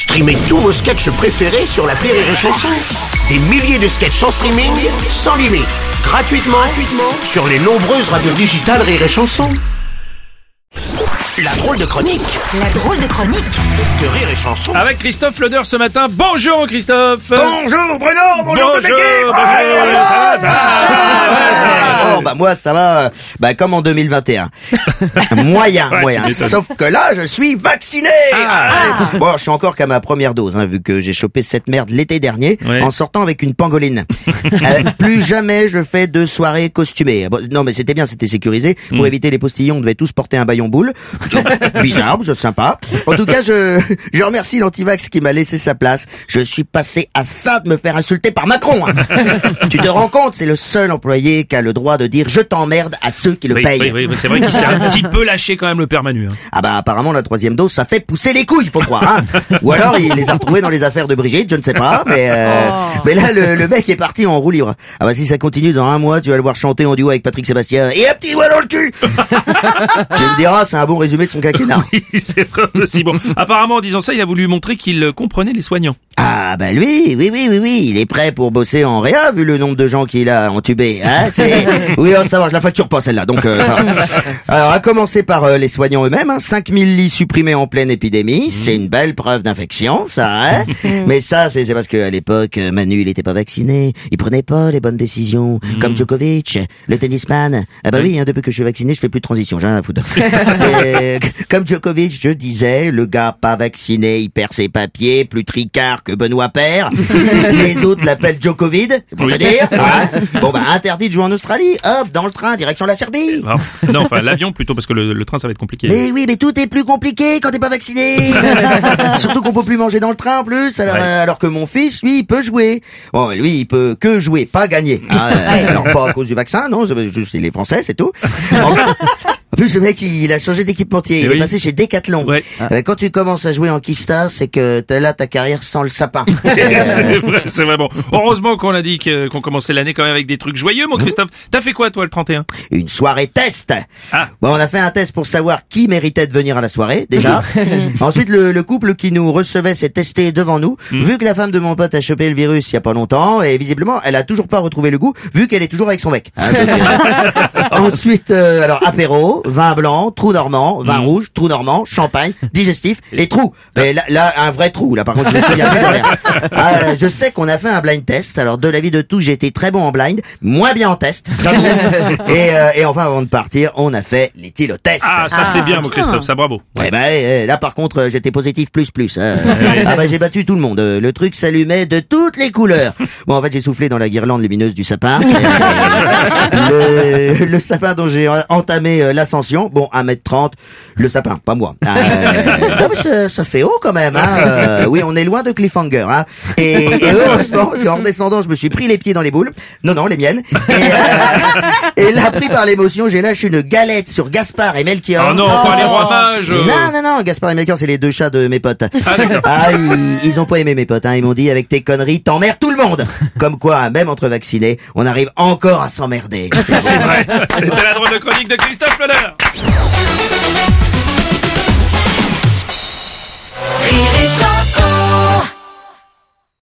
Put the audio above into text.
Streamez tous vos sketchs préférés sur la Rire et Chanson. Des milliers de sketchs en streaming, sans limite, gratuitement, gratuitement sur les nombreuses radios digitales Rire et Chanson. La drôle de chronique La drôle de chronique de Rire et Chanson. Avec Christophe Leder ce matin. Bonjour Christophe Bonjour Bruno, bonjour toute Bonjour, l'équipe bonjour, comment ça ça va va, ça bah moi ça va, euh, bah comme en 2021. moyen, Ouais, moyen. Sauf que là je suis vacciné Ah, Bon, je suis encore qu'à ma première dose, hein, vu que j'ai chopé cette merde l'été dernier Ouais. en sortant avec une pangoline. Euh, plus jamais je fais de soirée costumée. Bon, non mais c'était bien, c'était sécurisé. Hmm. Pour éviter les postillons, on devait tous porter un baillon boule. Bizarre, c'est sympa. En tout cas, je, je remercie l'antivax qui m'a laissé sa place. Je suis passé à ça de me faire insulter par Macron. hein. tu te rends compte, c'est le seul employé qui a le droit de dire je t'emmerde à ceux qui le Oui, payent. oui, oui, c'est vrai qu'il s'est un petit peu lâché quand même le père Manu. hein. Ah bah apparemment la troisième dose ça fait pousser les couilles, faut croire. Hein Ou alors il les a retrouvés dans les affaires de Brigitte, je ne sais pas. Mais euh, mais là le, le mec est parti en roue libre. Ah bah si ça continue dans un mois, tu vas le voir chanter en duo avec Patrick Sébastien et un petit doigt dans le cul. tu me diras, c'est un bon résumé de son quinquennat. c'est vrai aussi. Bon, apparemment en disant ça, il a voulu montrer qu'il euh, comprenait les soignants. Ah bah lui, oui oui oui oui, il est prêt pour bosser en réa vu le nombre de gens qu'il a entubés. Hein c'est oui, on savoir, je la facture pas celle-là. Donc euh, ça va. Alors à commencer par euh, les soignants eux-mêmes, hein, 5000 lits supprimés en pleine épidémie, c'est une belle preuve d'infection, ça. Hein Mais ça c'est c'est parce qu'à l'époque euh, Manu il était pas vacciné, il prenait pas les bonnes décisions, comme Djokovic, le tennisman. Ah bah oui, hein, depuis que je suis vacciné, je fais plus de transition, j'ai rien à foutre. Euh, comme Djokovic, je disais, le gars pas vacciné, il perd ses papiers, plus tricard que Benoît Père. Les autres l'appellent Djokovid, c'est pour te dire. Bon bah interdit de jouer en Australie, hop, dans le train, direction la Serbie. Alors, non, enfin l'avion plutôt parce que le, le train ça va être compliqué. Mais oui, mais tout est plus compliqué quand t'es pas vacciné. Surtout qu'on peut plus manger dans le train en plus, alors, Ouais. euh, alors que mon fils, lui, il peut jouer. Bon, lui, il peut que jouer, pas gagner. hein. alors pas à cause du vaccin, non, c'est juste il est français, c'est tout. En plus, le mec, il a changé d'équipementier. Eh Il oui. est passé chez Decathlon. Ouais. Euh, Quand tu commences à jouer en Kickstar, c'est que t'as là ta carrière sans le sapin. c'est vrai, c'est vrai. Bon, heureusement qu'on a dit que- qu'on commençait l'année quand même avec des trucs joyeux, mon Christophe. T'as fait quoi toi le 31 Une soirée test. Ah. Bon, on a fait un test pour savoir qui méritait de venir à la soirée, déjà. Ensuite, le, le couple qui nous recevait s'est testé devant nous. Vu que la femme de mon pote a chopé le virus il y a pas longtemps, et visiblement, elle a toujours pas retrouvé le goût, vu qu'elle est toujours avec son mec. Hein, donc, euh, Ensuite, euh, alors, apéro, vin blanc, trou normand, vin rouge, trou normand, champagne, digestif, et trou. Mais là, là, un vrai trou, là, par contre, je me souviens plus de rien. Ah, euh, je sais qu'on a fait un blind test. Alors, de l'avis de tous, j'ai été très bon en blind, moins bien en test. et, euh, et enfin, avant de partir, on a fait l'éthylotest. Ah, ça c'est bien, mon Christophe, ça bravo. Eh ben, eh, là par contre, euh, j'étais positif plus plus. hein. ah ben j'ai battu tout le monde. Euh, Le truc s'allumait de toutes les couleurs. Bon, en fait, j'ai soufflé dans la guirlande lumineuse du sapin. Euh, le, le sapin dont j'ai en- entamé euh, Bon, 1m30. Le sapin, pas moi. Euh, non, mais ça, ça fait haut quand même. Hein. Euh, oui, on est loin de cliffhanger. Hein. Et, et heureusement, parce qu'en redescendant, je me suis pris les pieds dans les boules. Non, non, les miennes. Et, euh, et là, pris par l'émotion, j'ai lâché une galette sur Gaspard et Melchior. Oh non, pas les rois mages. euh. Non, non, non, Gaspard et Melchior, c'est les deux chats de mes potes. Ah. Ah, ils, ils ont pas aimé mes potes, hein. Ils m'ont dit, avec tes conneries, t'emmerdes tout le monde. Comme quoi, même entre vaccinés, on arrive encore à s'emmerder. C'est vrai. C'était la drôle de chronique de Christophe Leder. Rire